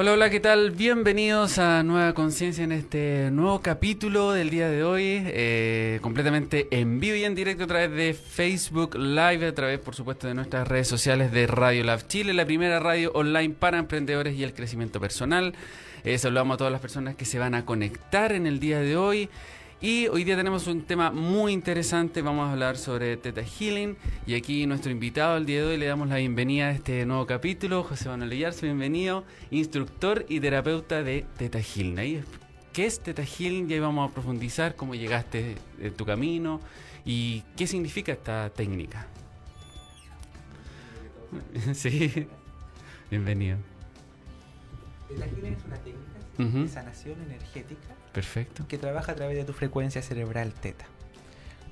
Hola, hola, ¿qué tal? Bienvenidos a Nueva Conciencia en este nuevo capítulo del día de hoy, eh, completamente en vivo y en directo a través de Facebook Live, a través, por supuesto, de nuestras redes sociales de Radio Lab Chile, la primera radio online para emprendedores y el crecimiento personal. Eh, saludamos a todas las personas que se van a conectar en el día de hoy. Y hoy día tenemos un tema muy interesante, vamos a hablar sobre Teta Healing y aquí nuestro invitado al día de hoy le damos la bienvenida a este nuevo capítulo, José Manuel Lillarse, bienvenido, instructor y terapeuta de Teta Healing. ¿Qué es Teta Healing? Y ahí vamos a profundizar cómo llegaste en tu camino y qué significa esta técnica. Sí, bienvenido. Teta Healing es una técnica de sanación energética Perfecto. Que trabaja a través de tu frecuencia cerebral teta.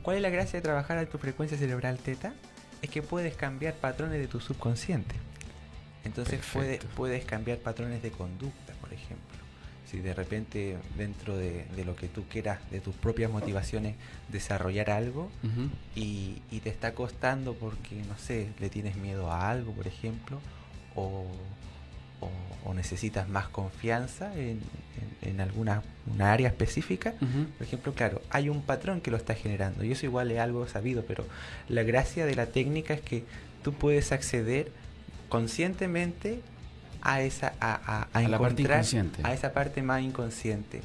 ¿Cuál es la gracia de trabajar a tu frecuencia cerebral teta? Es que puedes cambiar patrones de tu subconsciente. Entonces puedes cambiar patrones de conducta, por ejemplo. Si de repente dentro de, lo que tú quieras, de tus propias motivaciones, desarrollar algo y, y, te está costando porque, no sé, le tienes miedo a algo, por ejemplo, o, o, necesitas más confianza en, en, alguna una área específica, por ejemplo, claro, hay un patrón que lo está generando y eso igual es algo sabido, pero la gracia de la técnica es que tú puedes acceder conscientemente a esa a, a, encontrar a esa parte más inconsciente.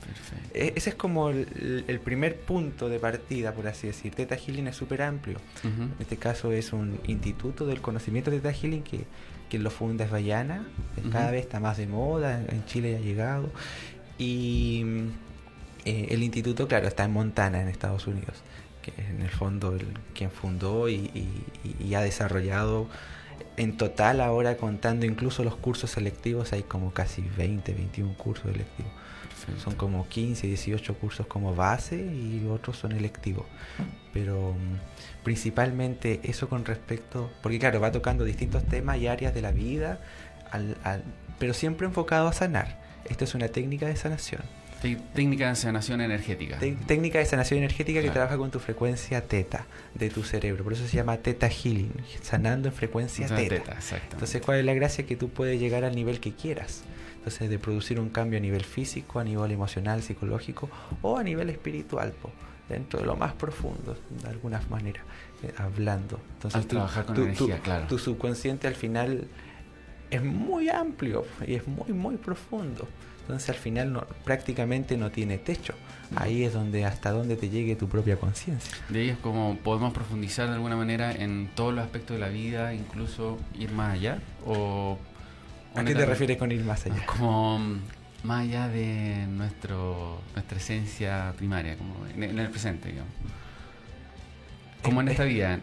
E, ese es como el, primer punto de partida, por así decir. Teta Healing es súper amplio. En este caso es un instituto del conocimiento de Teta Healing que quien lo funda es Bayana, cada vez está más de moda, en Chile ya ha llegado. Y eh, el instituto, claro, está en Montana, en Estados Unidos, que es en el fondo el, quien fundó y, ha desarrollado. En total ahora contando incluso los cursos selectivos hay como casi 20, 21 cursos Son como 15, 18 cursos como base y otros son electivos. Pero mm, principalmente eso con respecto, porque claro, va tocando distintos temas y áreas de la vida, pero siempre enfocado a sanar. Esto es una técnica de sanación. Técnica de sanación energética. técnica de sanación energética que trabaja con tu frecuencia teta de tu cerebro. Por eso se llama teta healing, sanando en frecuencia teta. Entonces, ¿cuál es la gracia? Que tú puedes llegar al nivel que quieras. Entonces, de producir un cambio a nivel físico, a nivel emocional, psicológico o a nivel espiritual, dentro de lo más profundo, de alguna manera, eh, hablando. Entonces, trabajar con energía, claro. Tu subconsciente al final es muy amplio y es muy, muy profundo. Entonces al final no, prácticamente no tiene techo. Ahí es donde hasta donde te llegue tu propia conciencia. De ahí es como podemos profundizar de alguna manera en todos los aspectos de la vida, incluso ir más allá. O, ¿A qué te refieres con ir más allá? Como más allá de nuestro nuestra esencia primaria, como en, el presente, digamos. Como en esta vida.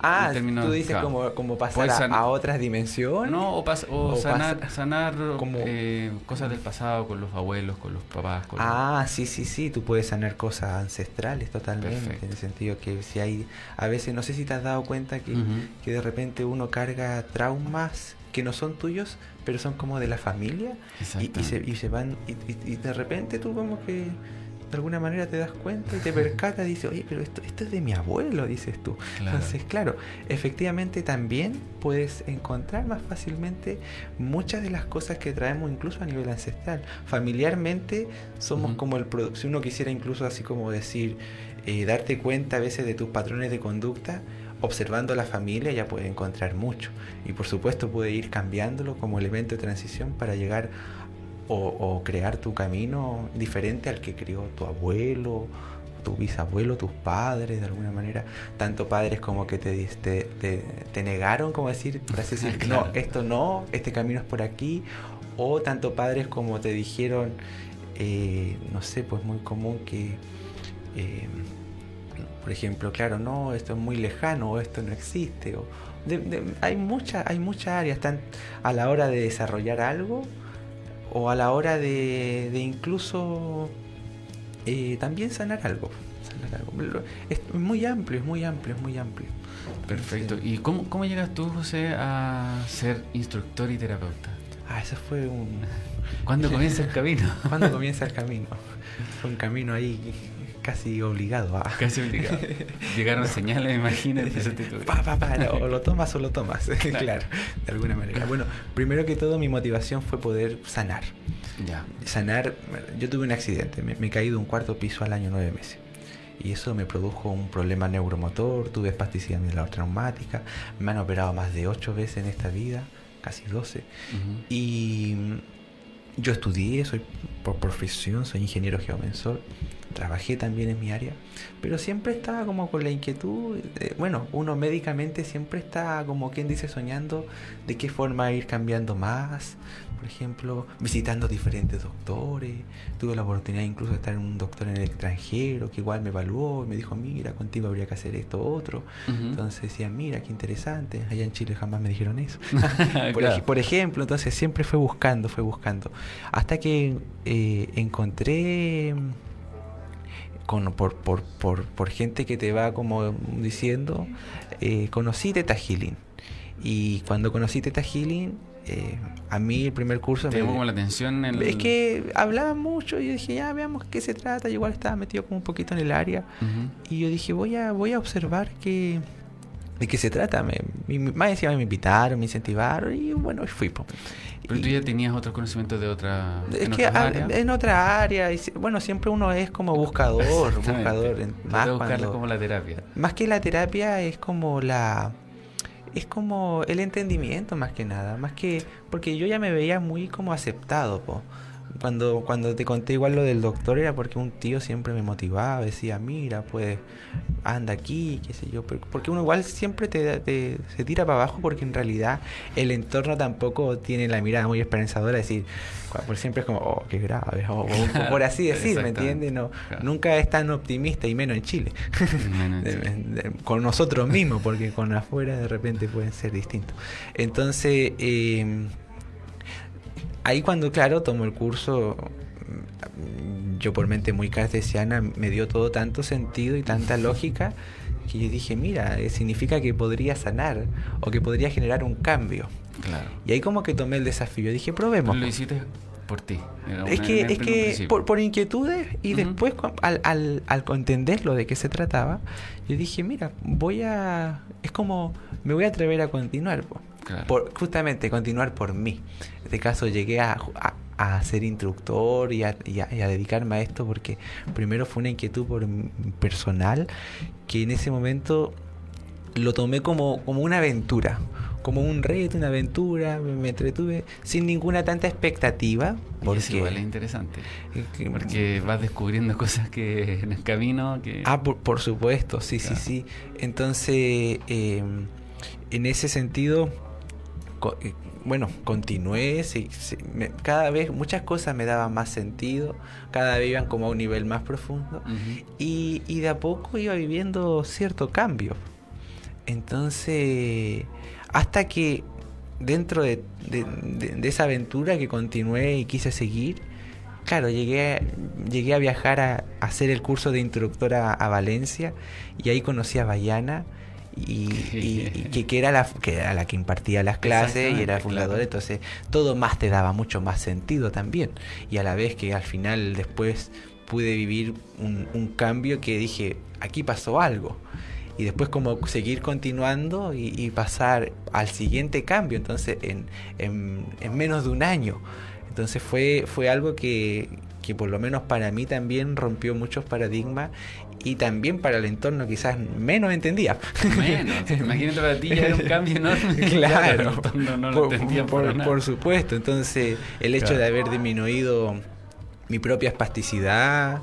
Ah, tú dices como, como pasar a, otras dimensiones. No, o, sanar, sanar como... Eh, cosas del pasado con los abuelos, con los papás. ah, sí, sí, sí, tú puedes sanar cosas ancestrales totalmente. En el sentido que si hay, a veces, no sé si te has dado cuenta que, que de repente uno carga traumas que no son tuyos, pero son como de la familia y, y, se, y se van, y de repente tú como que de alguna manera te das cuenta y te percatas y dices, oye, pero esto, esto es de mi abuelo, dices tú. Entonces, claro, efectivamente también puedes encontrar más fácilmente muchas de las cosas que traemos incluso a nivel ancestral. Familiarmente somos como el producto, si uno quisiera incluso así como decir, eh, darte cuenta a veces de tus patrones de conducta, observando a la familia ya puede encontrar mucho. Y por supuesto puede ir cambiándolo como elemento de transición para llegar o, crear tu camino diferente al que crió tu abuelo, tu bisabuelo, tus padres, de alguna manera, tanto padres como que te, te, te, negaron, como decir, para decir, no, esto no, este camino es por aquí, o tanto padres como te dijeron, eh, no sé, pues muy común que, eh, por ejemplo, claro, no, esto es muy lejano, o esto no existe, o hay muchas hay muchas áreas, están a la hora de desarrollar algo, o a la hora de, incluso eh, también sanar algo. Es muy amplio, es muy amplio, es muy amplio. Perfecto. ¿Y cómo, cómo llegas tú, José, a ser instructor y terapeuta? Ah, eso fue un... ¿Cuándo comienza el camino? ¿Cuándo comienza el camino? Fue un camino ahí casi obligado a. Casi obligado. Llegaron señales, imagínate. Pa, pa, pa, o lo tomas o lo tomas. Claro. de alguna manera. Bueno, primero que todo, mi motivación fue poder sanar. Ya. Sanar, yo tuve un accidente, me, me caí de un cuarto piso al año nueve meses y eso me produjo un problema neuromotor, tuve espasticidad traumática, me han operado más de 8 veces en esta vida, casi 12. Y yo estudié, soy por profesión, soy ingeniero geomensor, trabajé también en mi área, pero siempre estaba como con la inquietud, bueno, uno médicamente siempre está como quien dice soñando de qué forma ir cambiando más, por ejemplo, visitando diferentes doctores. Tuve la oportunidad incluso de estar en un doctor en el extranjero que igual me evaluó y me dijo, mira, contigo habría que hacer esto, otro. Entonces decía, mira, qué interesante. Allá en Chile jamás me dijeron eso. por, ejemplo, entonces siempre fue buscando, fue buscando. Hasta que eh, encontré... Con, por, por, por, por, gente que te va como diciendo, eh, conocí Teta Healing. Y cuando conocí Teta Healing, eh, a mí el primer curso... ¿Te llamó la atención? Es que hablaba mucho y yo dije, ya veamos qué se trata. Yo igual estaba metido como un poquito en el área. Y yo dije, voy a, voy a observar qué, de qué se trata. Me, más encima me invitaron, me incentivaron y bueno, fui. Pero tú ya tenías otros conocimientos de otra. Es que en otra área. Y, bueno, siempre uno es como buscador. buscador más como la terapia. Más que la terapia es como la es como el entendimiento más que nada, más que porque yo ya me veía muy como aceptado, po cuando, cuando te conté igual lo del doctor era porque un tío siempre me motivaba, decía, mira, pues anda aquí, qué sé yo, porque uno igual siempre te, se tira para abajo porque en realidad el entorno tampoco tiene la mirada muy esperanzadora, decir, por siempre es como, oh, qué grave, o, por así decir, ¿me entiendes? No, Nunca es tan optimista y menos en Chile, con nosotros mismos, porque con afuera de repente pueden ser distintos. Entonces, eh, ahí cuando, claro, tomo el curso, yo por mente muy cartesiana me dio todo tanto sentido y tanta lógica que yo dije, mira, eh, significa que podría sanar o que podría generar un cambio. Claro. Y ahí como que tomé el desafío, dije, probemos. Lo hiciste por ti. es que, es que por, inquietudes y después al, al, al entenderlo de qué se trataba, yo dije, mira, voy a... Es como, me voy a atrever a continuar. Por, justamente continuar por mí. En este caso llegué a, a, ser instructor y a, y, a, dedicarme a esto porque primero fue una inquietud por personal que en ese momento lo tomé como, como una aventura, como un reto, una aventura, me, entretuve sin ninguna tanta expectativa. Porque es igual es interesante, porque vas descubriendo cosas que en el camino que... Ah, por, supuesto, sí, sí, sí. Entonces, eh, en ese sentido eh, bueno, continué, cada vez muchas cosas me daban más sentido, cada vez iban como a un nivel más profundo y, de a poco iba viviendo cierto cambio. Entonces, hasta que dentro de, esa aventura que continué y quise seguir, claro, llegué, llegué a viajar a, hacer el curso de instructora a Valencia y ahí conocí a Bayana y, que, era la, que era la que impartía las clases y era fundador, entonces todo más te daba mucho más sentido también. Y a la vez que al final después pude vivir un, cambio que dije, aquí pasó algo. Y después como seguir continuando y, pasar al siguiente cambio, entonces en, en, en menos de un año. Entonces fue, fue algo que, que por lo menos para mí también rompió muchos paradigmas y también para el entorno quizás menos entendía. Menos, imagínate para ti ya era un cambio enorme. Claro, no, lo por, por, supuesto, entonces el hecho de haber disminuido mi propia espasticidad,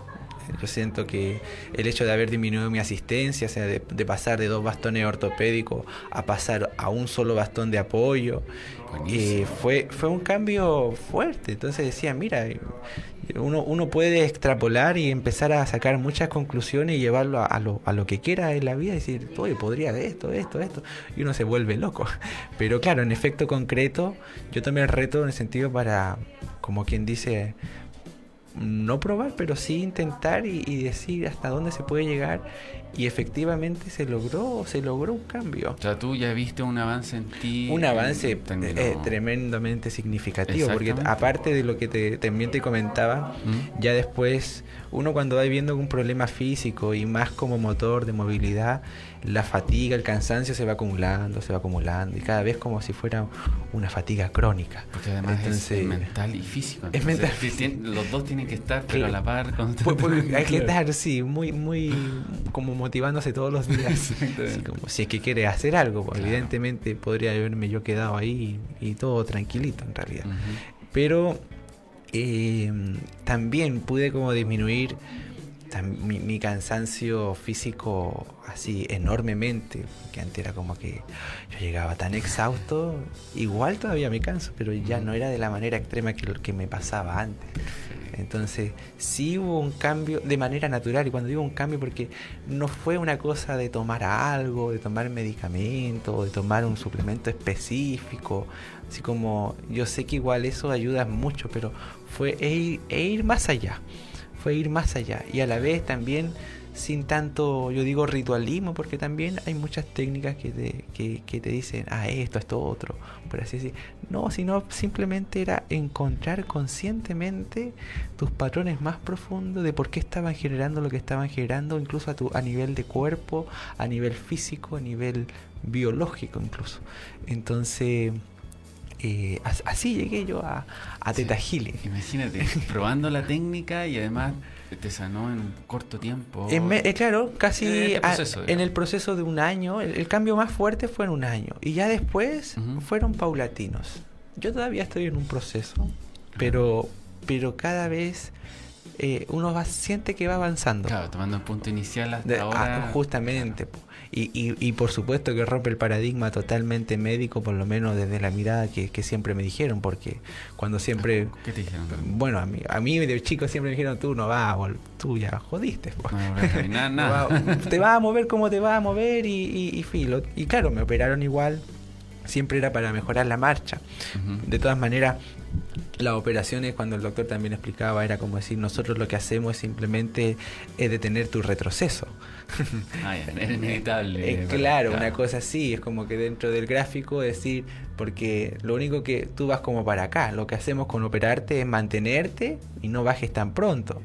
yo siento que el hecho de haber disminuido mi asistencia, o sea, de, pasar de dos bastones ortopédicos a pasar a un solo bastón de apoyo, eh, fue, fue un cambio fuerte. Entonces decía, mira, uno, uno puede extrapolar y empezar a sacar muchas conclusiones y llevarlo a, lo, a lo que quiera en la vida y decir, oye, podría de esto, esto, esto, y uno se vuelve loco. Pero claro, en efecto concreto, yo tomé el reto en el sentido para, como quien dice, no probar, pero sí intentar y, decir hasta dónde se puede llegar y efectivamente se logró, se logró un cambio. O sea, tú ya viste un avance en ti. Un avance eh, tremendamente significativo, porque aparte de lo que te, también te comentaba, ¿Mm? ya después uno cuando va viendo un problema físico y más como motor de movilidad, la fatiga, el cansancio se va acumulando, se va acumulando y cada vez como si fuera una fatiga crónica. Porque además es mental y físico. es mental. los dos tienen que estar, pero a la par. Hay que estar, sí, muy, muy como motivándose todos los días. como si es que quiere hacer algo, pues, evidentemente podría haberme yo quedado ahí y, todo tranquilito en realidad. Pero eh, también pude como disminuir mi, cansancio físico así enormemente, que antes era como que yo llegaba tan exhausto, igual todavía me canso, pero ya no era de la manera extrema que lo que me pasaba antes. Entonces, sí hubo un cambio de manera natural, y cuando digo un cambio, porque no fue una cosa de tomar algo, de tomar medicamento, de tomar un suplemento específico, así como yo sé que igual eso ayuda mucho, pero fue e ir más allá fue ir más allá. Y a la vez también sin tanto, yo digo ritualismo, porque también hay muchas técnicas que te, que, te dicen, ah, esto, esto, otro, por así decir. No, sino simplemente era encontrar conscientemente tus patrones más profundos de por qué estaban generando lo que estaban generando, incluso a, tu, a nivel de cuerpo, a nivel físico, a nivel biológico incluso. Entonces eh, así llegué yo a, a Teta Imagínate, probando la técnica y además te sanó en corto tiempo. Eh, claro, casi este en el proceso de un año. El, cambio más fuerte fue en un año. Y ya después fueron paulatinos. Yo todavía estoy en un proceso, pero, pero cada vez eh, uno va, siente que va avanzando. Claro, tomando un punto inicial hasta ah, ahora. justamente. Y, y, y, por supuesto que rompe el paradigma totalmente médico, por lo menos desde la mirada que, que siempre me dijeron, porque cuando siempre... ¿Qué te dijeron? Bueno, a mí, a mí de chico siempre me dijeron, tú no vas, tú ya jodiste. No, nada, te vas a mover como te vas a mover y, y, filo. Y claro, me operaron igual, siempre era para mejorar la marcha. De todas maneras, las operaciones, cuando el doctor también explicaba, era como decir, nosotros lo que hacemos es simplemente es detener tu retroceso. Ah, es inevitable. Eh, claro, una cosa así, es como que dentro del gráfico decir, porque lo único que tú vas como para acá, lo que hacemos con operarte es mantenerte y no bajes tan pronto.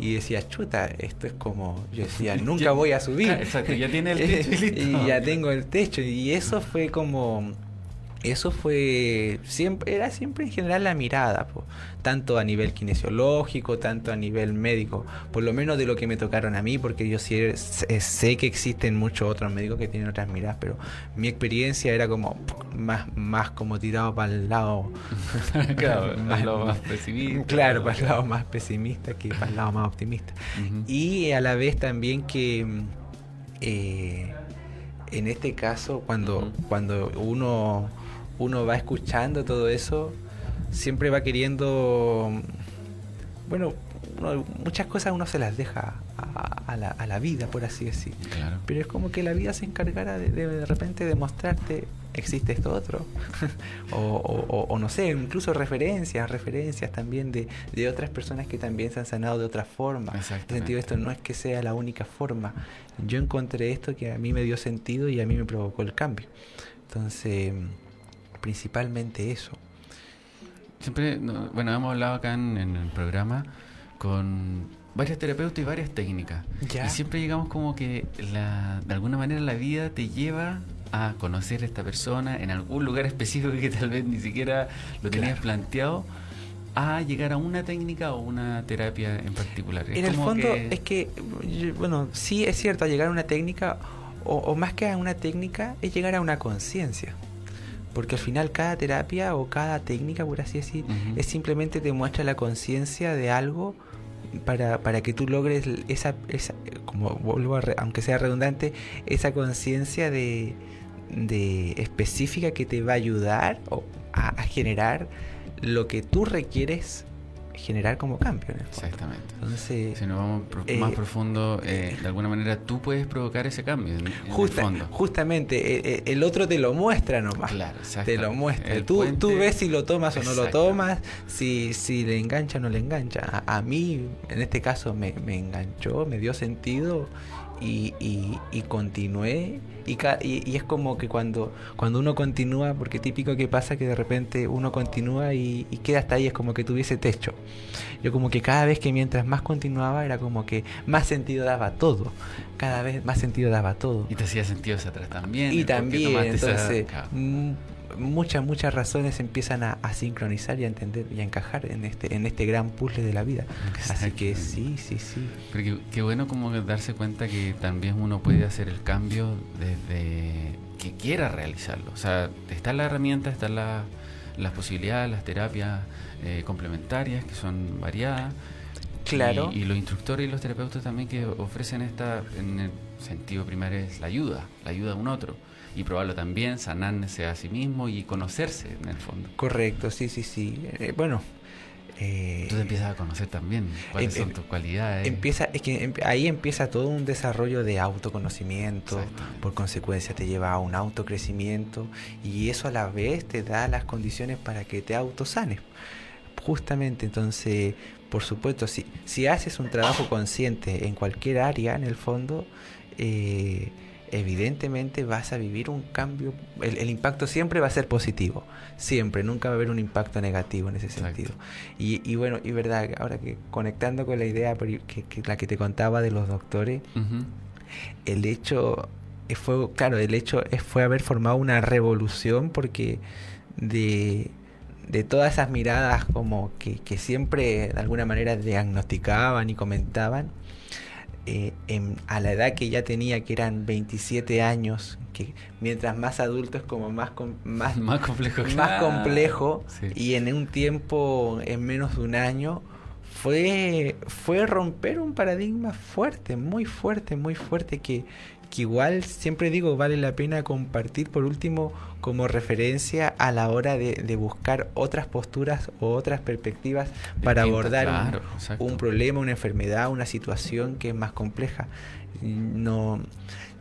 Y decía, chuta, esto es como, yo decía, nunca voy a subir. Exacto, ya tiene el techo y ya tengo el techo. Y eso fue como eso fue siempre era siempre en general la mirada tanto a nivel kinesiológico tanto a nivel médico por lo menos de lo que me tocaron a mí porque yo sí sé que existen muchos otros médicos que tienen otras miradas pero mi experiencia era como más más como tirado para el lado claro más, lado más pesimista claro para el lado más pesimista que para el lado más optimista. Y a la vez también que eh, en este caso cuando cuando uno uno va escuchando todo eso, siempre va queriendo, bueno, muchas cosas uno se las deja a, la, a, la, vida, por así decir. Pero es como que la vida se encargara de, de, repente de mostrarte existe esto otro. o, o, no sé, incluso referencias, referencias también de, de, otras personas que también se han sanado de otra forma. En sentido, esto no es que sea la única forma. Yo encontré esto que a mí me dio sentido y a mí me provocó el cambio. Entonces principalmente eso. Siempre, bueno, hemos hablado acá en, el programa con varios terapeutas y varias técnicas. Y siempre llegamos como que la, de alguna manera la vida te lleva a conocer a esta persona en algún lugar específico que tal vez ni siquiera lo tenías planteado a llegar a una técnica o una terapia en particular. en el fondo es que, bueno, sí es cierto, llegar a una técnica o, o más que a una técnica es llegar a una conciencia. Porque al final cada terapia o cada técnica, por así decir, es simplemente te muestra la conciencia de algo para, para que tú logres esa, esa como vuelvo a aunque sea redundante, esa conciencia de, de específica que te va a ayudar a, a generar lo que tú requieres generar como cambio. Exactamente. Entonces, si nos vamos más eh, profundo, eh, de alguna manera tú puedes provocar ese cambio. En, fondo. Justamente, eh, el otro te lo muestra nomás. Claro, Te lo muestra. tú, tú ves si lo tomas o no lo tomas, si, si le engancha o no le engancha. A, mí, en este caso, me, me enganchó, me dio sentido y, y, continué. Y, y, es como que cuando, cuando uno continúa, porque típico que pasa que de repente uno continúa y, queda hasta ahí, es como que tuviese techo. Yo como que cada vez que mientras más continuaba era como que más sentido daba todo. Cada vez más sentido daba todo. Y te hacía sentido hacia atrás también. Y también, entonces muchas, muchas razones empiezan a, sincronizar y a entender y a encajar en este, en este gran puzzle de la vida. Así que sí, sí, sí. Pero qué, bueno como darse cuenta que también uno puede hacer el cambio desde que quiera realizarlo. O sea, están las herramientas, están las posibilidades, las terapias eh, complementarias que son variadas. Claro. Y, los instructores y los terapeutas también que ofrecen esta, en el sentido primario, es la ayuda, la ayuda a un otro y probarlo también, sanarse a sí mismo y conocerse en el fondo. Correcto, sí, sí, sí. Eh, bueno. Eh, Tú te empiezas a conocer también cuáles em, son tus cualidades. Empieza, es que em, ahí empieza todo un desarrollo de autoconocimiento, por consecuencia te lleva a un autocrecimiento y eso a la vez te da las condiciones para que te autosanes. Justamente, entonces, por supuesto, si, si haces un trabajo consciente en cualquier área, en el fondo, eh, evidentemente vas a vivir un cambio, el, impacto siempre va a ser positivo, siempre, nunca va a haber un impacto negativo en ese sentido. Y, bueno, y verdad, ahora que conectando con la idea que, la que te contaba de los doctores, el hecho fue, claro, el hecho fue haber formado una revolución porque de, de todas esas miradas como que, que siempre de alguna manera diagnosticaban y comentaban, eh, a la edad que ya tenía, que eran 27 años, que mientras más adulto es como más, más, más complejo, más complejo y en un tiempo, en menos de un año, fue, fue romper un paradigma fuerte, muy fuerte, muy fuerte, que, que igual siempre digo vale la pena compartir por último como referencia a la hora de, buscar otras posturas o otras perspectivas para abordar un, problema, una enfermedad, una situación que es más compleja. No,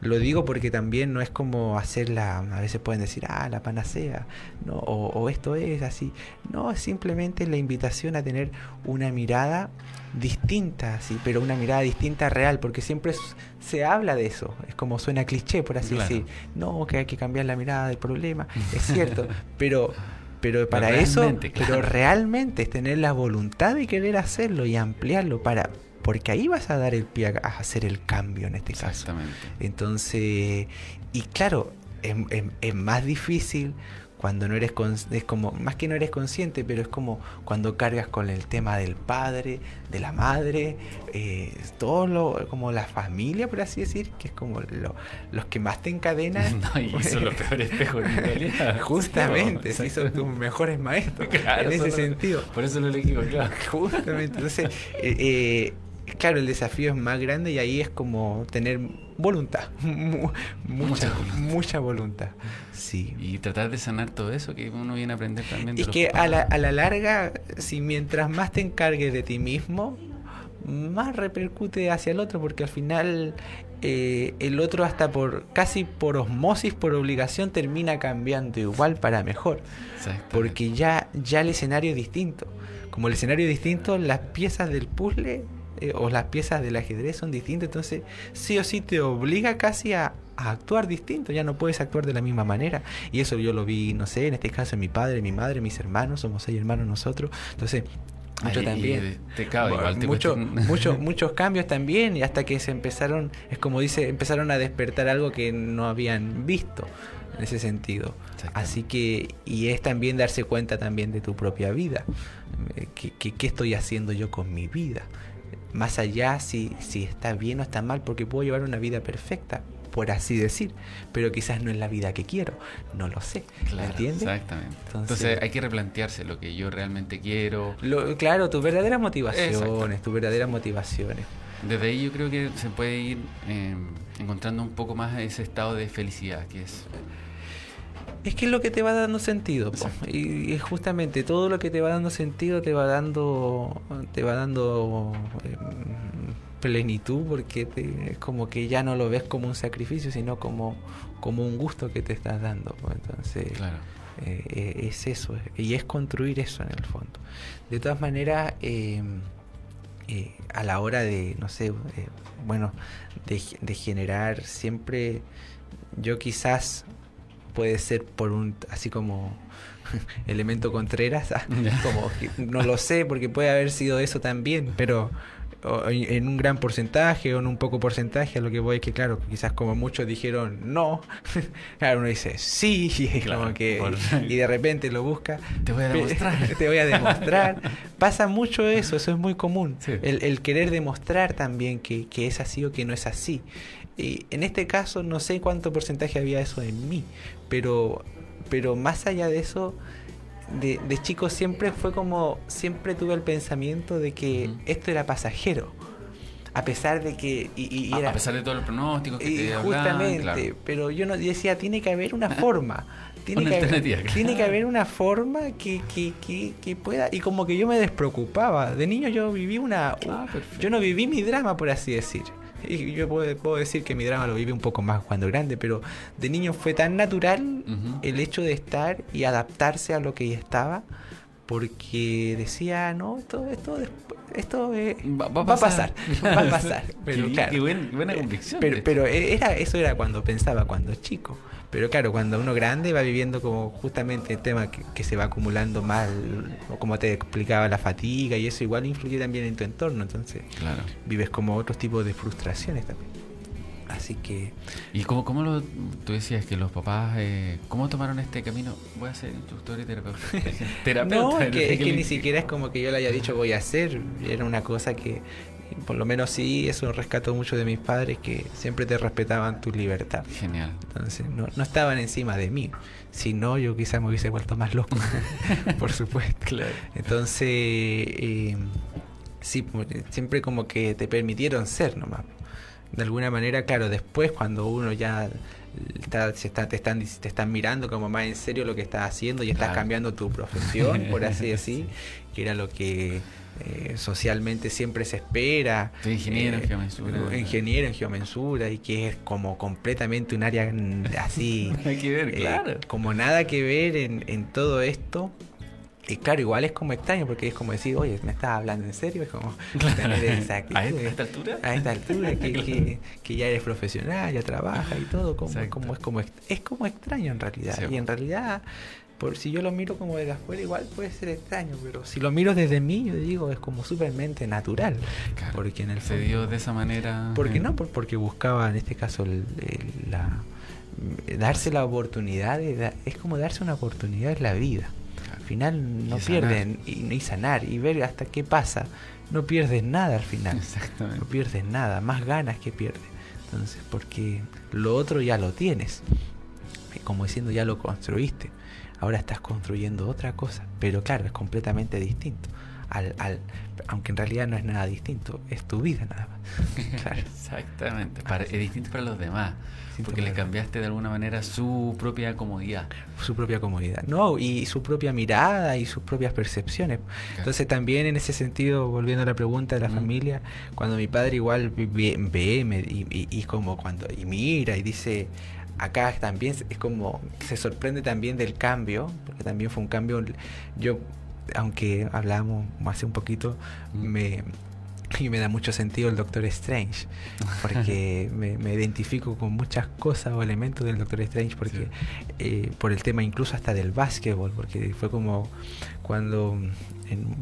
lo digo porque también no es como hacerla, a veces pueden decir, ah, la panacea, no, o, esto es así. No, es simplemente la invitación a tener una mirada distinta, sí, pero una mirada distinta real, porque siempre se habla de eso, es como suena cliché, por así decir. No, que hay que cambiar la mirada del problema, es cierto, pero pero para eso, pero realmente es tener la voluntad de querer hacerlo y ampliarlo para porque ahí vas a dar el pie a, hacer el cambio en este caso. Entonces, y claro, es, más difícil cuando no eres es como más que no eres consciente pero es como cuando cargas con el tema del padre de la madre eh, todo lo como la familia por así decir que es como los que más te encadenan. No, y son los peores espejos en realidad. Justamente sí, son tus mejores maestros en ese sentido. por eso lo elegí claro. Justamente entonces eh, eh claro, el desafío es más grande y ahí es como tener voluntad, mucha, mucha voluntad. Sí. Y tratar de sanar todo eso que uno viene a aprender también. De es que a la, a la larga, si mientras más te encargues de ti mismo, más repercute hacia el otro, porque al final eh, el otro hasta por casi por osmosis, por obligación, termina cambiando igual para mejor. Porque ya, ya el escenario es distinto. Como el escenario es distinto, las piezas del puzzle eh, o las piezas del ajedrez son distintas, entonces sí o sí te obliga casi a, actuar distinto, ya no puedes actuar de la misma manera. Y eso yo lo vi, no sé, en este caso en mi padre, mi madre, mis hermanos, somos seis hermanos nosotros, entonces mucho también. muchos cambios también y hasta que se empezaron es como dice empezaron a despertar algo que no habían visto en ese sentido. Así que y es también darse cuenta también de tu propia vida. Eh, qué estoy haciendo yo con mi vida más allá si, si está bien o está mal, porque puedo llevar una vida perfecta, por así decir, pero quizás no es la vida que quiero, no lo sé, claro, ¿entiendes? Exactamente. Entonces, hay que replantearse lo que yo realmente quiero. claro, tus verdaderas motivaciones, tus verdaderas motivaciones. Desde ahí yo creo que se puede ir eh, encontrando un poco más ese estado de felicidad que es es que es lo que te va dando sentido. Y, justamente todo lo que te va dando sentido te va dando, te va dando em, plenitud porque es como que ya no lo ves como un sacrificio, sino como, como un gusto que te estás dando. Entonces, eh, eh, es eso, y es construir eso en el fondo. De todas maneras, em, eh, a la hora de, no sé, eh, bueno, de, de, generar siempre, yo quizás puede ser por un, así como elemento Contreras, como no lo sé porque puede haber sido eso también, pero en un gran porcentaje o en un poco porcentaje, a lo que voy es que, claro, quizás como muchos dijeron no, claro, uno dice sí, y, como que, y de repente lo busca. Te voy a demostrar. te voy a demostrar. Pasa mucho eso, eso es muy común. El, el, querer demostrar también que, que es así o que no es así. Y en este caso no sé cuánto porcentaje había eso en mí, pero, pero más allá de eso, de, de chico siempre fue como, siempre tuve el pensamiento de que esto era pasajero. A pesar de que... Y, era, a pesar de todos los pronósticos que te Justamente, pero yo no decía, tiene que haber una forma. Tiene, que haber, tiene que haber una forma que, que, que, que, pueda... Y como que yo me despreocupaba. De niño yo viví una... Ah, yo no viví mi drama, por así decir. Y yo puedo, decir que mi drama lo vive un poco más cuando grande, pero de niño fue tan natural el hecho de estar y adaptarse a lo que ya estaba, porque decía, no, esto, esto, esto eh, va, a pasar, va a pasar. Pero, qué, buena, convicción. Pero, pero, era, eso era cuando pensaba, cuando chico. Pero claro, cuando uno grande va viviendo como justamente el tema que, se va acumulando mal, o como te explicaba, la fatiga y eso igual influye también en tu entorno, entonces claro. vives como otros tipos de frustraciones también. Así que... ¿Y cómo, cómo lo, tú decías que los papás, eh, cómo tomaron este camino? Voy a ser instructor y terapeuta. terapeuta no, es que, es que ni siquiera es como que yo le haya dicho voy a hacer, era una cosa que por lo menos sí, eso rescató mucho de mis padres que siempre te respetaban tu libertad. Genial. Entonces, no, no estaban encima de mí. Si no, yo quizás me hubiese vuelto más loco, por supuesto. Claro. Entonces, eh, sí, pues, siempre como que te permitieron ser nomás. De alguna manera, claro, después cuando uno ya está, se está, te, están, te están mirando como más en serio lo que estás haciendo y estás cambiando tu profesión, por así decir, que era lo que eh, socialmente siempre se espera. ingeniero en eh, geomensura. Ingeniero en geomensura y que es como completamente un área así. que ver, eh, claro. Como nada que ver en, en todo esto. Y claro, igual es como extraño porque es como decir, oye, ¿me estás hablando en serio? Es como tener esa ¿A esta altura? A esta altura, que, que, ya eres profesional, ya trabajas y todo. Como, como, es, como, es como extraño en realidad. Y en realidad por si yo lo miro como desde afuera igual puede ser extraño, pero si lo miro desde mí, yo digo, es como supermente natural. porque en el Se dio de esa manera. Porque qué no, porque buscaba en este caso la darse la oportunidad, de, es como darse una oportunidad en la vida. Al final no pierden y, y, sanar y ver hasta qué pasa. No pierdes nada al final. Exactamente. No pierdes nada, más ganas que pierdes. Entonces, porque lo otro ya lo tienes. Como diciendo, ya lo construiste ahora estás construyendo otra cosa, pero claro, es completamente distinto. Al, al, aunque en realidad no es nada distinto, es tu vida nada más. Claro. Exactamente, es distinto para los demás, porque le cambiaste de alguna manera su propia comodidad. Su propia comodidad, no, y su propia mirada y sus propias percepciones. Entonces también en ese sentido, volviendo a la pregunta de la familia, cuando mi padre igual ve, ve y, y, como cuando y mira y dice, acá también es como se sorprende también del cambio, porque también fue un cambio. Yo, aunque hablábamos hace un poquito, me, y me da mucho sentido el Doctor Strange, porque me, identifico con muchas cosas o elementos del Doctor Strange, porque eh, por el tema incluso hasta del básquetbol, porque fue como cuando,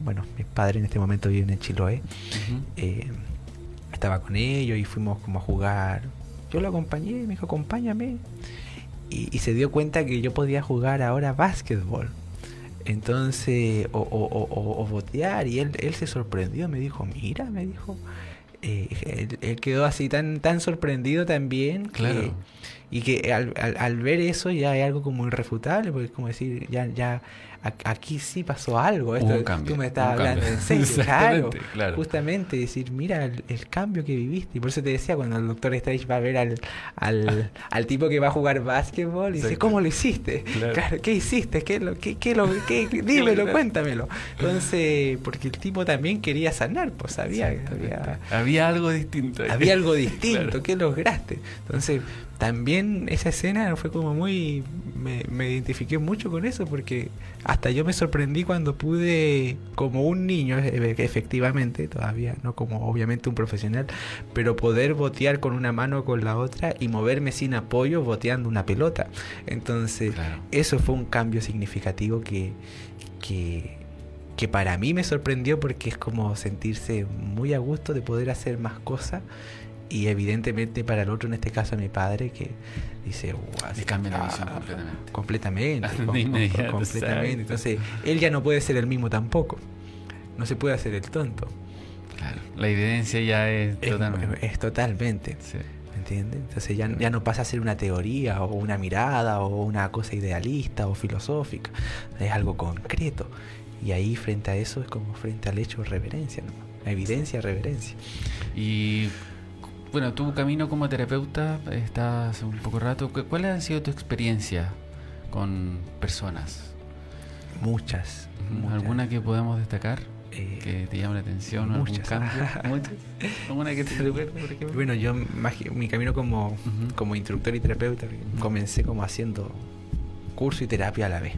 bueno, mis padres en este momento viven en Chiloé, eh, estaba con ellos y fuimos como a jugar yo lo acompañé, me dijo, acompáñame. Y, se dio cuenta que yo podía jugar ahora básquetbol. Entonces, o, o, o, botear. Y él, él se sorprendió, me dijo, mira, me dijo. Eh, él, quedó así tan, tan sorprendido también. Claro. y que al, al, al, ver eso ya hay algo como irrefutable, porque es como decir, ya, ya aquí sí pasó algo. Esto, tú me estás hablando en serio. claro, Justamente decir, mira el, cambio que viviste. Y por eso te decía, cuando el doctor Strange va a ver al, al, al tipo que va a jugar básquetbol y dice, ¿cómo lo hiciste? Claro. ¿qué hiciste? ¿Qué, lo, qué, qué lo, qué, dímelo, cuéntamelo. Entonces, porque el tipo también quería sanar, pues sabía había, había algo distinto. Había algo distinto, ¿qué lograste? Entonces, también esa escena fue como muy... Me, me, identifiqué mucho con eso porque hasta yo me sorprendí cuando pude, como un niño, e, efectivamente, todavía no como obviamente un profesional, pero poder botear con una mano con la otra y moverme sin apoyo boteando una pelota. Entonces, eso fue un cambio significativo que, que, que para mí me sorprendió porque es como sentirse muy a gusto de poder hacer más cosas y evidentemente para el otro, en este caso mi padre, que dice, wow, cambia la visión completamente. Completamente. completamente. Entonces, él ya no puede ser el mismo tampoco. No se puede hacer el tonto. Claro, la evidencia ya es, totalmente. Es totalmente. Sí. ¿Entiendes? Entonces ya, ya no pasa a ser una teoría o una mirada o una cosa idealista o filosófica. Es algo concreto. Y ahí frente a eso es como frente al hecho reverencia, ¿no? evidencia, reverencia. Y bueno, tu camino como terapeuta está hace un poco rato. ¿Cuál ha sido tu experiencia con personas? Muchas. ¿Alguna que podamos destacar? Eh, que te llame la atención muchas. algún cambio? ¿Muchas? ¿Alguna que te recuerde, por ejemplo? Bueno, yo mi camino como, como instructor y terapeuta comencé como haciendo curso y terapia a la vez.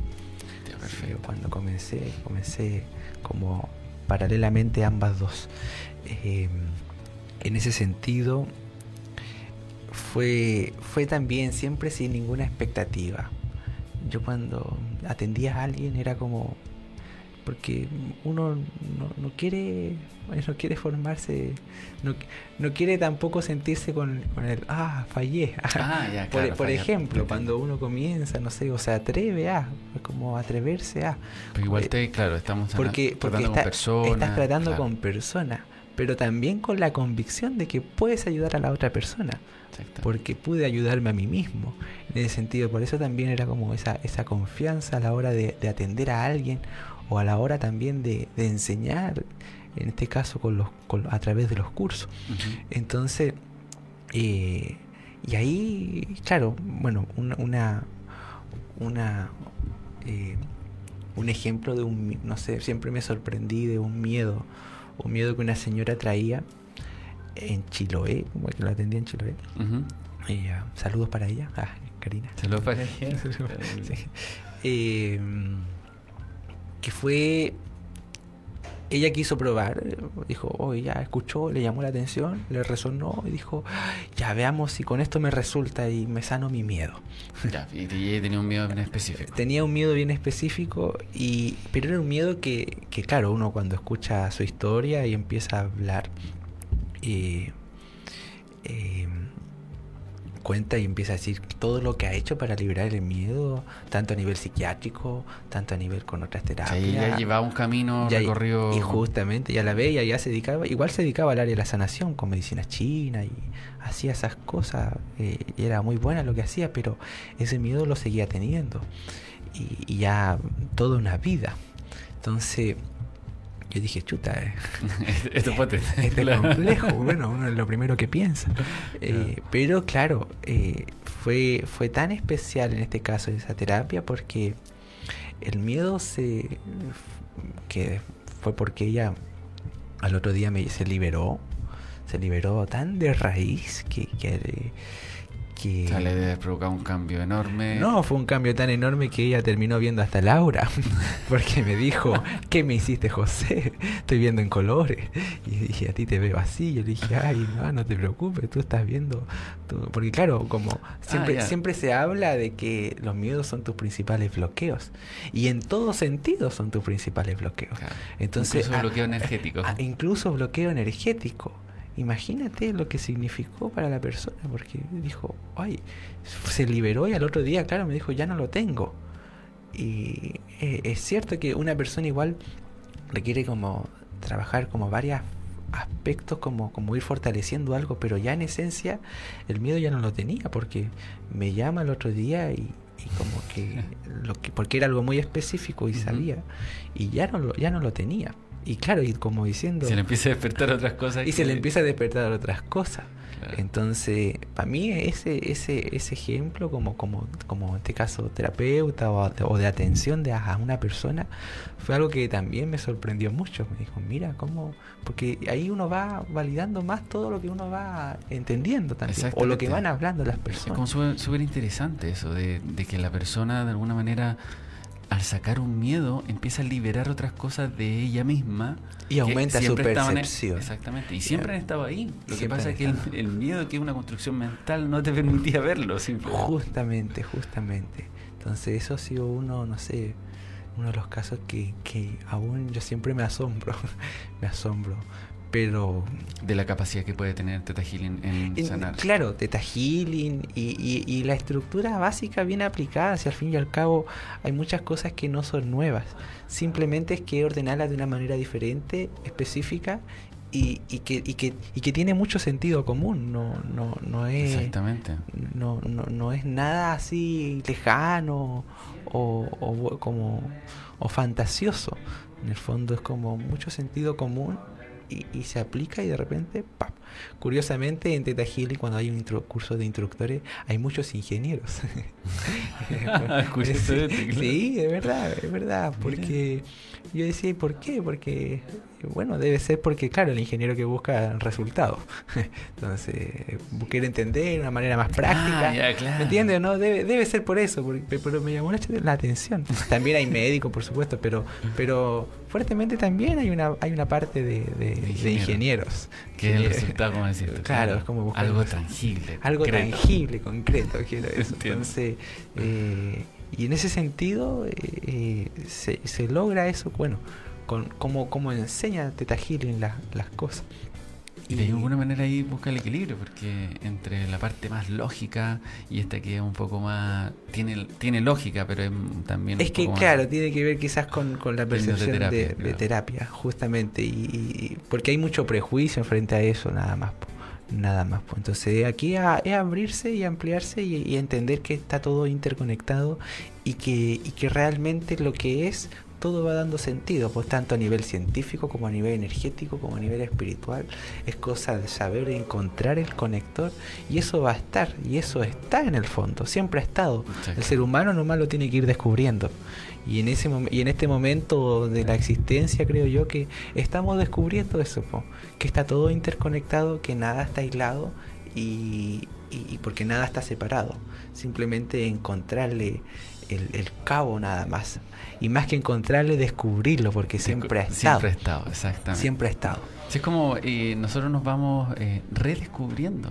Perfecto. Cuando comencé, comencé como paralelamente ambas dos. Eh, en ese sentido fue, fue también siempre sin ninguna expectativa. Yo cuando atendía a alguien era como porque uno no, quiere no quiere formarse no, no quiere tampoco sentirse con, el ah fallé ah, por, ejemplo cuando uno comienza no sé o se atreve a como atreverse a pero igual eh, te claro estamos porque, porque con personas, estás tratando con personas pero también con la convicción de que puedes ayudar a la otra persona. Porque pude ayudarme a mí mismo. En ese sentido, por eso también era como esa, esa confianza a la hora de, atender a alguien o a la hora también de, enseñar, en este caso con los, a través de los cursos. Entonces, eh, y ahí, claro, bueno, una, una, una eh, un ejemplo de un, no sé, siempre me sorprendí de un miedo un miedo que una señora traía en Chiloé, como que lo atendía en Chiloé. saludos para ella, ah, Karina. Saludos para ella. Eh, que fue ella quiso probar, dijo, oh, ya escuchó, le llamó la atención, le resonó y dijo, ya veamos si con esto me resulta y me sano mi miedo. Ya, y tenía un miedo bien específico. Tenía un miedo bien específico, y, pero era un miedo que, que claro, uno cuando escucha su historia y empieza a hablar, y, eh, cuenta y empieza a decir todo lo que ha hecho para liberar el miedo, tanto a nivel psiquiátrico, tanto a nivel con otras terapias. Sí, ya llevaba un camino recorrido. Y justamente, ya la veía, ya se dedicaba, igual se dedicaba al área de la sanación con medicina china y hacía esas cosas, eh, y era muy buena lo que hacía, pero ese miedo lo seguía teniendo. Y, y ya toda una vida. Entonces, yo dije, chuta, eh. esto, es complejo, bueno, uno es lo primero que piensa. Eh, pero claro, eh, fue, fue tan especial en este caso esa terapia porque el miedo se que fue porque ella al otro día me, se liberó, se liberó tan de raíz que, que que... O sea, le un cambio enorme. No, fue un cambio tan enorme que ella terminó viendo hasta Laura, porque me dijo, ¿qué me hiciste José? Estoy viendo en colores. Y dije, a ti te veo así. Yo le dije, ay, no, no te preocupes, tú estás viendo... Porque claro, como siempre, ah, siempre se habla de que los miedos son tus principales bloqueos. Y en todo sentido son tus principales bloqueos. Entonces, incluso bloqueo energético. incluso bloqueo energético imagínate lo que significó para la persona, porque dijo, ay, se liberó y al otro día, claro, me dijo, ya no lo tengo. Y eh, es cierto que una persona igual requiere como trabajar como varios aspectos, como, como ir fortaleciendo algo, pero ya en esencia el miedo ya no lo tenía, porque me llama el otro día y, como que, lo que porque era algo muy específico y sabía y ya no lo ya no lo tenía Y claro, y como diciendo... Se le empieza a despertar otras cosas. Y se le empieza a despertar otras cosas. Entonces, para mí ese, ese, ese ejemplo, como, como, como en este caso terapeuta o, de atención de a una persona, fue algo que también me sorprendió mucho. Me dijo, mira, cómo... Porque ahí uno va validando más todo lo que uno va entendiendo también. O lo que van hablando las personas. Es como súper interesante eso, de, de que la persona de alguna manera al sacar un miedo, empieza a liberar otras cosas de ella misma. Y aumenta su percepción. exactamente. Y siempre han estado ahí. Lo que pasa es que el, miedo, que es una construcción mental, no te permitía verlo. Justamente, justamente. Entonces, eso ha sido uno, no sé, uno de los casos que, que aún yo siempre me asombro. me asombro pero de la capacidad que puede tener Teta Healing en, sanar. Claro, Teta Healing y, y, la estructura básica bien aplicada, si al fin y al cabo hay muchas cosas que no son nuevas, simplemente es que ordenarlas de una manera diferente, específica y, y, que, y, que, y que tiene mucho sentido común, no, no, no es Exactamente. No, no, no es nada así lejano o, o como o fantasioso. En el fondo es como mucho sentido común y, se aplica y de repente, ¡pap! Curiosamente, en Teta Healing, cuando hay un curso de instructores, hay muchos ingenieros. sí, es verdad, es verdad. Porque yo decía, ¿y por qué? Porque, bueno, debe ser porque, claro, el ingeniero que busca resultados. Entonces, quiere entender de una manera más práctica. Ah, ¿Me entiendes? No, debe, debe ser por eso, pero me llamó la atención. También hay médicos, por supuesto, pero, pero fuertemente también hay una, hay una parte de, de, ingenieros. Que como. Claro, es como buscar algo tangible. Algo tangible, concreto, quiero eso. Entonces, eh, y en ese sentido eh, se, se, logra eso, bueno, con como, como enseña Teta Healing las cosas. Y de alguna manera ahí busca el equilibrio, porque entre la parte más lógica y esta que es un poco más. tiene, tiene lógica, pero es también. Es que, claro, tiene que ver quizás con, con la percepción de terapia, justamente. Y, porque hay mucho prejuicio frente a eso, nada más. Nada más. Entonces, aquí es abrirse y ampliarse y, y, entender que está todo interconectado y que, y que realmente lo que es todo va dando sentido, pues tanto a nivel científico como a nivel energético, como a nivel espiritual. Es cosa de saber encontrar el conector y eso va a estar, y eso está en el fondo, siempre ha estado. El ser humano nomás lo tiene que ir descubriendo. Y en, ese y en este momento de la existencia creo yo que estamos descubriendo eso, que está todo interconectado, que nada está aislado y, y, porque nada está separado. Simplemente encontrarle el, el, cabo nada más y más que encontrarle, descubrirlo, porque siempre ha estado. Siempre ha estado, exactamente. Siempre ha estado. es como eh, nosotros nos vamos eh, redescubriendo.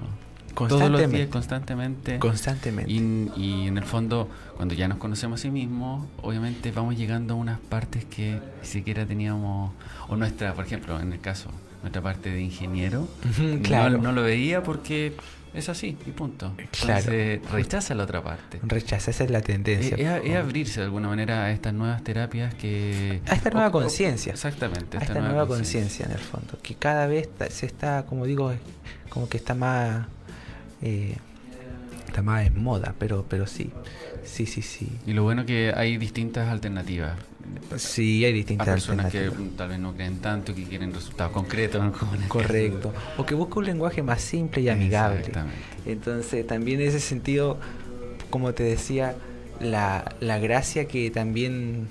Constantemente. Todos los días, constantemente. Constantemente. Y, y, en el fondo, cuando ya nos conocemos a sí mismos, obviamente vamos llegando a unas partes que ni siquiera teníamos, o nuestra, por ejemplo, en el caso, nuestra parte de ingeniero, claro. no lo veía porque es así, y punto. Claro. rechaza la otra parte. Rechaza, esa es la tendencia. Es, abrirse de alguna manera a estas nuevas terapias que... A esta nueva conciencia. Exactamente. A esta, nueva, conciencia en el fondo. Que cada vez se está, como digo, como que está más... Eh, está más en moda, pero, pero sí. Sí, sí, sí. Y lo bueno que hay distintas alternativas. Sí, hay distintas personas que tal vez no creen tanto, que quieren resultados concretos. Correcto. O que busca un lenguaje más simple y amigable. Entonces, también en ese sentido, como te decía, la, la gracia que también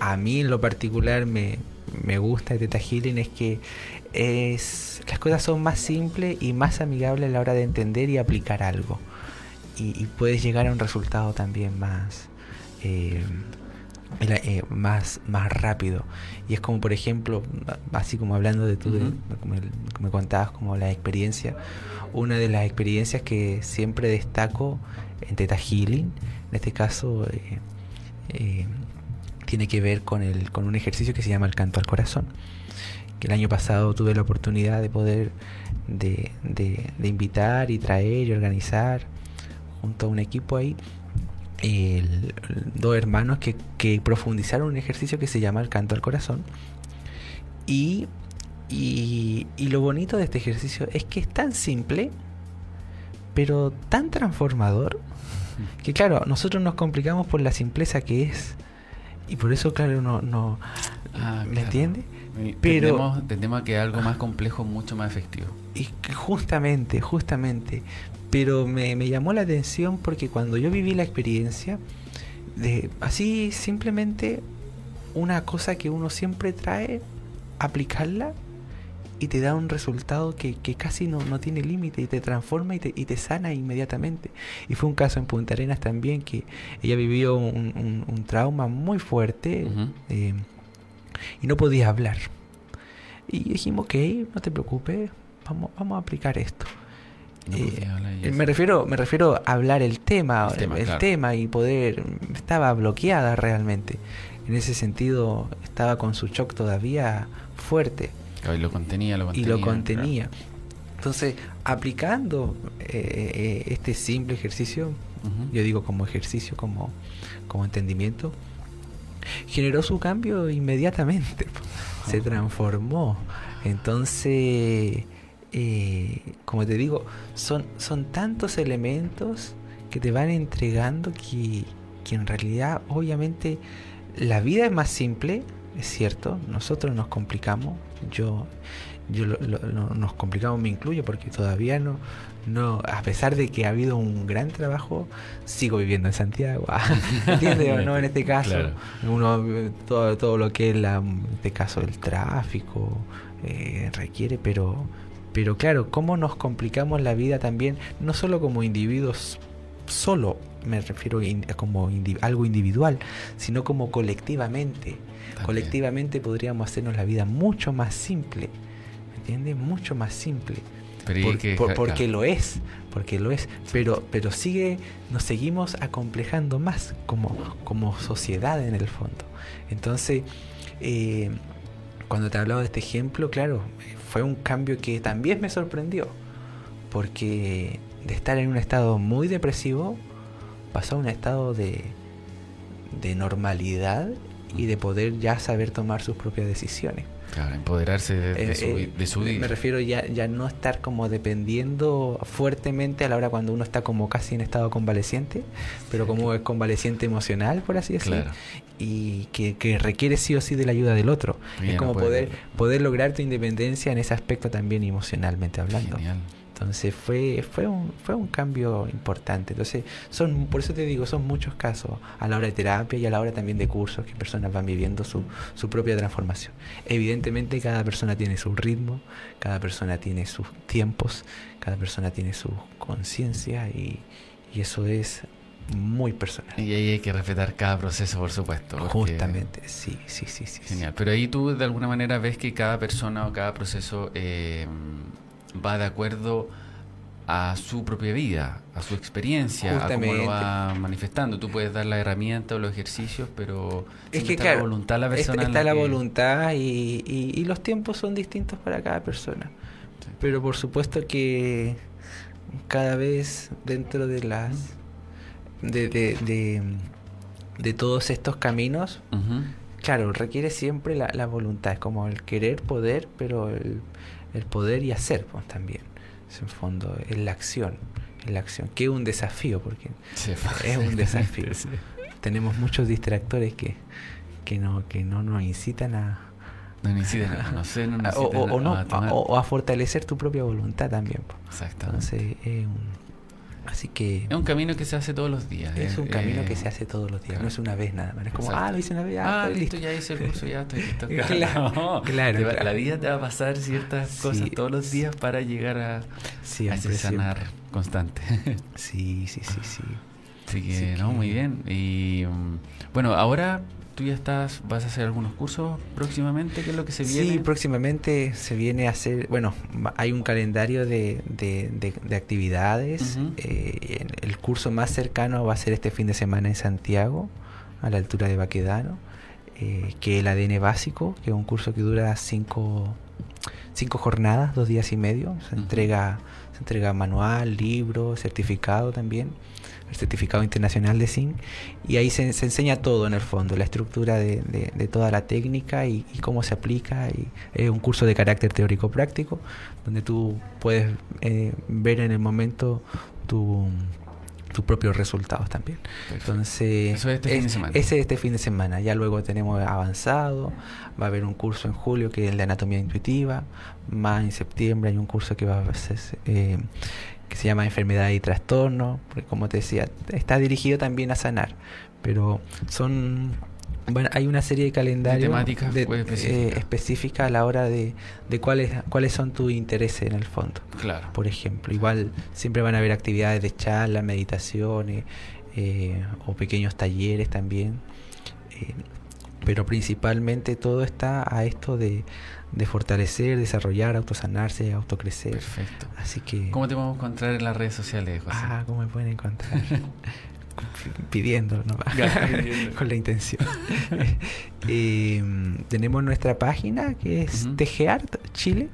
a mí en lo particular me, me gusta de Teta Healing es que es, las cosas son más simples y más amigables a la hora de entender y aplicar algo. Y, y puedes llegar a un resultado también más... Eh, eh, más, más rápido. Y es como, por ejemplo, así como hablando de tú, me contabas como la experiencia, una de las experiencias que siempre destaco en Teta Healing, en este caso, eh, tiene que ver con, el, con un ejercicio que se llama el canto al corazón. Que el año pasado tuve la oportunidad de poder de, de, de invitar y traer y organizar junto a un equipo ahí el, dos hermanos que, que, profundizaron un ejercicio que se llama el canto al corazón. Y, y, y, lo bonito de este ejercicio es que es tan simple, pero tan transformador, que claro, nosotros nos complicamos por la simpleza que es. Y por eso, claro, no... no ah, ¿Me entiende? Pero tendemos, a que algo más complejo mucho más efectivo. Y justamente, justamente. Pero me, me llamó la atención porque cuando yo viví la experiencia, de así simplemente una cosa que uno siempre trae, aplicarla y te da un resultado que, que casi no, no tiene límite y te transforma y te, y te sana inmediatamente. Y fue un caso en Punta Arenas también que ella vivió un, un, trauma muy fuerte eh, y no podía hablar. Y dijimos, ok, no te preocupes, vamos, vamos a aplicar esto. Eh, me refiero me refiero a hablar el tema el, tema, y poder estaba bloqueada realmente en ese sentido estaba con su shock todavía fuerte y lo contenía, lo contenía. Y lo contenía. Entonces, aplicando eh, eh, este simple ejercicio, yo digo como ejercicio, como, como entendimiento, generó su cambio inmediatamente. Se transformó. Entonces, eh, como te digo, son, son tantos elementos que te van entregando que, que en realidad, obviamente, la vida es más simple, es cierto, nosotros nos complicamos, yo, yo nos complicamos, me incluyo, porque todavía no, no, a pesar de que ha habido un gran trabajo, sigo viviendo en Santiago, ¿entiendes no? En este caso, uno, todo, todo lo que es la, en este caso el tráfico eh, requiere, pero, pero claro, cómo nos complicamos la vida también, no solo como individuos solo, me refiero como algo individual, sino como colectivamente. Colectivamente podríamos hacernos la vida mucho más simple, ¿me entiendes? Mucho más simple. porque lo es, porque lo es, pero, pero sigue, nos seguimos acomplejando más como, como sociedad en el fondo. Entonces, eh, cuando te hablaba de este ejemplo, claro, fue un cambio que también me sorprendió, porque de estar en un estado muy depresivo, pasó a un estado de, de normalidad y de poder ya saber tomar sus propias decisiones. Claro, empoderarse de, eh, su, vida. Me refiero ya, ya no estar como dependiendo fuertemente a la hora cuando uno está como casi en estado convaleciente, pero como es convaleciente emocional, por así decirlo, y que, que, requiere sí o sí de la ayuda del otro. es como poder, poder lograr tu independencia en ese aspecto también emocionalmente hablando. Genial. Entonces fue, fue, un, fue un cambio importante. Entonces, son, por eso te digo, son muchos casos a la hora de terapia y a la hora también de cursos que personas van viviendo su, su propia transformación. Evidentemente cada persona tiene su ritmo, cada persona tiene sus tiempos, cada persona tiene su conciencia y, y eso es muy personal. Y ahí hay que respetar cada proceso, por supuesto. Justamente, sí, sí, sí, sí. Genial. Pero ahí tú de alguna manera ves que cada persona o cada proceso eh, va de acuerdo a su propia vida, a su experiencia, a cómo lo va manifestando. Tú puedes dar la herramienta o los ejercicios, pero es que está la voluntad la persona. Está, la, voluntad y, y, los tiempos son distintos para cada persona. Pero por supuesto que cada vez dentro de las de, de, de, todos estos caminos, claro, requiere siempre la, la voluntad, es como el querer poder, pero el el poder y hacer pues, también. Es en fondo, es la acción, es la acción, que es un desafío, porque es un desafío. Tenemos muchos distractores que, que, no, que no nos incitan a... No incitan a conocer, no o, o, no, a, o, a fortalecer tu propia voluntad también. Pues. Entonces es un Así que... Es un camino que se hace todos los días. Es un camino que se hace todos los días, no es una vez nada más. Es como, ah, lo hice una vez, ah, listo, ya hice el curso, ya estoy listo. claro, claro, La vida te va a pasar ciertas cosas todos los días para llegar a, ese sanar constante. sí, sí, sí, sí. Así que, no, muy bien. Y um, bueno, ahora tú ya estás, vas a hacer algunos cursos próximamente, ¿qué es lo que se viene? Sí, próximamente se viene a hacer, bueno, hay un calendario de, de, actividades. Eh, el curso más cercano va a ser este fin de semana en Santiago, a la altura de Baquedano, eh, que es el ADN básico, que es un curso que dura cinco, cinco jornadas, dos días y medio. Se entrega, se entrega manual, libro, certificado también el certificado internacional de zinc, y ahí se, enseña todo en el fondo, la estructura de, de, toda la técnica y, cómo se aplica. Y es un curso de carácter teórico práctico, donde tú puedes eh, ver en el momento tu, tus propios resultados también. Entonces, Eso es este fin de semana. Ese es este fin de semana. Ya luego tenemos avanzado, va a haber un curso en julio que es el de anatomía intuitiva, más en septiembre hay un curso que va a ser, eh, que se llama enfermedad y trastorno, porque como te decía, está dirigido también a sanar, pero son bueno, hay una serie de calendarios temáticas de, pues, eh, específicas a la hora de, de, cuáles cuáles son tus intereses en el fondo. Claro. Por ejemplo, igual siempre van a haber actividades de charla, meditaciones eh, o pequeños talleres también. Eh, pero principalmente todo está a esto de, de fortalecer, desarrollar, autosanarse, autocrecer. Perfecto. Así que... ¿Cómo te podemos encontrar en las redes sociales, José? Ah, ¿cómo me pueden encontrar? pidiendo, ¿no? con la intención. eh, tenemos nuestra página que es uh -huh. Tegeart Chile.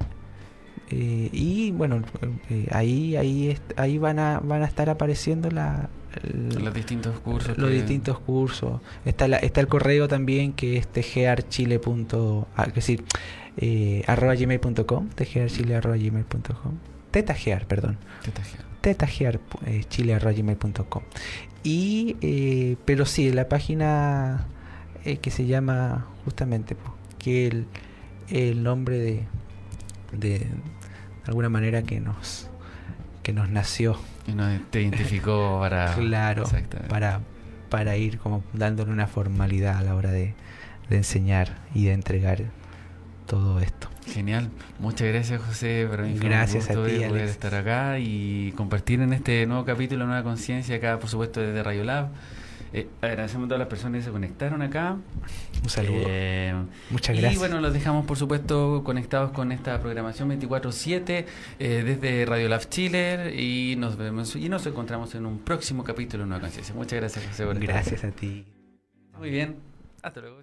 Eh, y bueno, eh, ahí ahí ahí van a van a estar apareciendo la, el, los distintos cursos. Los que... distintos cursos. Está la, está el correo también que es tegearchile. Ah, es decir, eh, arroba gmail.com, gmail.com. Tetagear, perdón. Tetagear. Tetagear eh, chile arroba gmail.com. Y, eh, pero sí, la página eh, que se llama justamente, que el, el nombre de, de, de alguna manera que nos, que nos nació. Y nos te identificó para... claro, para, para ir como dándole una formalidad a la hora de, de enseñar y de entregar todo esto. Genial, muchas gracias José, para mí fue gracias un a ti, poder Alex. estar acá y compartir en este nuevo capítulo Nueva Conciencia acá por supuesto desde Radio Lab. Eh, agradecemos a todas las personas que se conectaron acá. Un saludo. Eh, Muchas gracias. Y bueno, los dejamos por supuesto conectados con esta programación 24/7 eh, desde Radio Lab Chile y nos vemos y nos encontramos en un próximo capítulo de Nueva Conciencia. Muchas gracias José por estar Gracias a ti. Muy bien. Hasta luego.